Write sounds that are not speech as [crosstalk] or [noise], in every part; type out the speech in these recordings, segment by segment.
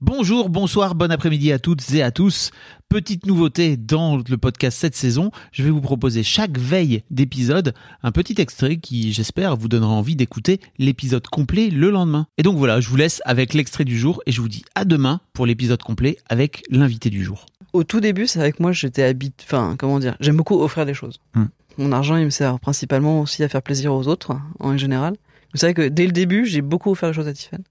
Bonjour, bonsoir, bon après-midi à toutes et à tous. Petite nouveauté dans le podcast cette saison, je vais vous proposer chaque veille d'épisode un petit extrait qui, j'espère, vous donnera envie d'écouter l'épisode complet le lendemain. Et donc voilà, je vous laisse avec l'extrait du jour et je vous dis à demain pour l'épisode complet avec l'invité du jour. Au tout début, c'est que moi, j'étais habite, enfin, comment dire, j'aime beaucoup offrir des choses. Hmm. Mon argent, il me sert principalement aussi à faire plaisir aux autres, en général. Vous savez que dès le début, j'ai beaucoup offert des choses à Tiffany.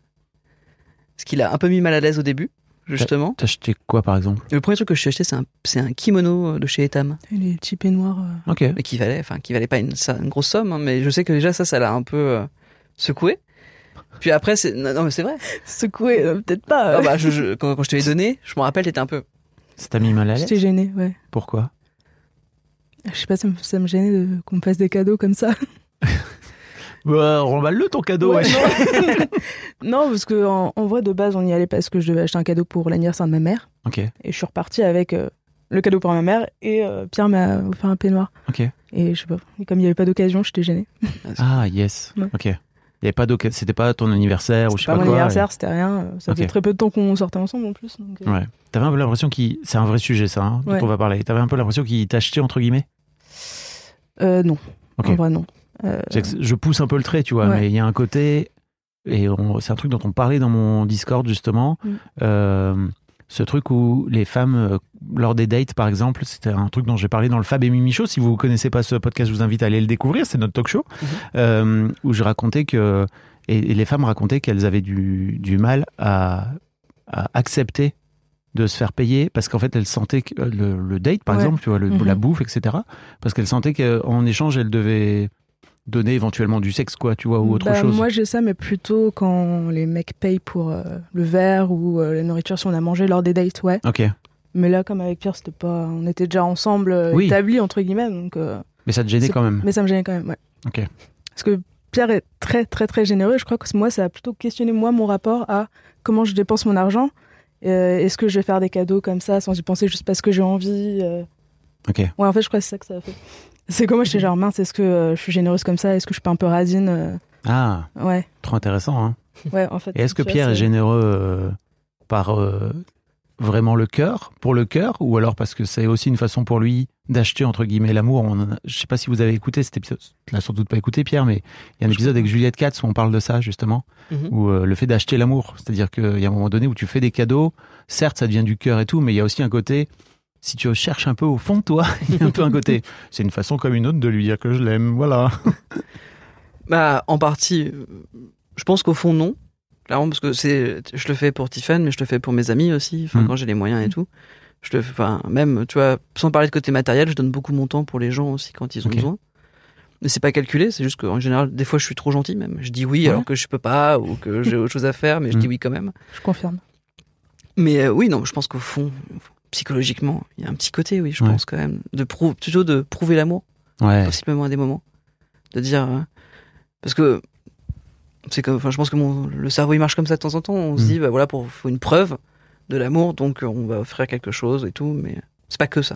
Ce qui l'a un peu mis mal à l'aise au début, justement. T'as acheté quoi par exemple? Le premier truc que je suis acheté, c'est un, c'est un kimono de chez Etam. Et les petits peignoirs. euh, Ok. Mais qui valait, enfin, qui valait pas une, ça- une grosse somme, hein, mais je sais que déjà, ça, ça l'a un peu euh, secoué. Puis après, c'est, non, non, mais c'est vrai. Secoué, euh, peut-être pas. Ah euh. bah, je, je- quand, quand je te l'ai donné, je me rappelle, t'étais un peu. Ça t'a mis mal à l'aise? J'étais gênée, ouais. Pourquoi? Je sais pas, ça me, ça me gênait de- qu'on me fasse des cadeaux comme ça. Bah, remballe-le ton cadeau, Ouais, non. [laughs] non, parce que en, en vrai, de base, on y allait parce que je devais acheter un cadeau pour l'anniversaire de ma mère. Ok, Et je suis repartie avec euh, le cadeau pour ma mère et euh, Pierre m'a offert un peignoir. ok. Et je sais pas, comme il n'y avait pas d'occasion, j'étais gênée. [laughs] Ah, yes. Ouais. Ok. Il y avait pas d'occasion, c'était pas ton anniversaire ou je sais Pas pas, mon quoi. anniversaire, c'était rien. euh, Ça Ok. faisait très peu de temps qu'on sortait ensemble en plus. donc, Ouais. T'avais un peu l'impression qu'il. C'est un vrai sujet, ça, hein, dont Ouais. on va parler. T'avais un peu l'impression qu'il t'achetait, entre guillemets? Euh, non, Ok. en vrai, non. Euh, Je pousse un peu le trait, tu vois, Ouais. mais il y a un côté. Et c'est un truc dont on parlait dans mon Discord, justement. Mm. Euh, ce truc où les femmes, euh, lors des dates, par exemple, c'était un truc dont j'ai parlé dans le Fab et Mimi Show. Si vous ne connaissez pas ce podcast, je vous invite à aller le découvrir. C'est notre talk show. Mhm. Euh, où je racontais que. Et, les femmes racontaient qu'elles avaient du, du mal à, à accepter de se faire payer parce qu'en fait elles sentaient que le, le date par Ouais. exemple tu vois le- Mhm. la bouffe etc parce qu'elles sentaient qu'en échange elles devaient donner éventuellement du sexe quoi tu vois ou autre bah, chose Moi, j'ai ça, mais plutôt quand les mecs payent pour euh, le verre ou euh, la nourriture si on a mangé lors des dates, ouais. ok Mais là, comme avec Pierre, c'était pas, on était déjà ensemble, euh, Oui. établis entre guillemets, donc. euh, mais ça te gênait quand même Mais ça me gênait quand même, ouais. ok Parce que Pierre est très, très, très généreux. Je crois que moi, ça a plutôt questionné moi mon rapport à comment je dépense mon argent. Est-ce que je vais faire des cadeaux comme ça sans y penser juste parce que j'ai envie ok Ouais, en fait, je crois que c'est ça que ça a fait. C'est comme moi, j'étais genre mince, est-ce que euh, je suis généreuse comme ça? Est-ce que je suis pas un peu radine euh, ah Ouais, trop intéressant hein. ouais, en fait. et est-ce que Pierre est généreux euh, par euh, vraiment le cœur pour le cœur? Ou alors parce que c'est aussi une façon pour lui d'acheter entre guillemets l'amour? A- je sais pas si vous avez écouté cet épisode tu l'as sans doute pas écouté Pierre mais il y a un épisode avec Juliette Katz où on parle de ça justement Mhm. ou euh, le fait d'acheter l'amour. C'est-à-dire qu'il y a un moment donné où tu fais des cadeaux, certes ça devient du cœur et tout, mais il y a aussi un côté, si tu cherches un peu au fond de toi, [laughs] il y a un peu un côté, [laughs] c'est une façon comme une autre de lui dire que je l'aime, voilà. [laughs] Bah, en partie, je pense qu'au fond, non. Clairement, parce que c'est, je le fais pour Tiffany, mais je le fais pour mes amis aussi, enfin, Mm. quand j'ai les moyens et tout. Je le fais, enfin, même, tu vois, sans parler de côté matériel, je donne beaucoup mon temps pour les gens aussi quand ils ont besoin. Mais c'est pas calculé, c'est juste qu'en général, des fois, je suis trop gentil même. Je dis oui Ouais. alors que je peux pas, ou que j'ai autre chose à faire, mais je Mm. dis oui quand même. Je confirme. Mais euh, oui, non, je pense qu'au fond, psychologiquement, il y a un petit côté, oui, je Ouais. pense quand même, de prou- plutôt de prouver l'amour Ouais, possiblement à des moments. De dire. euh, parce que. C'est que, enfin, je pense que mon, le cerveau il marche comme ça de temps en temps. On se Mm. dit, bah voilà, pour faut une preuve de l'amour, donc euh, on va offrir quelque chose et tout, mais c'est pas que ça.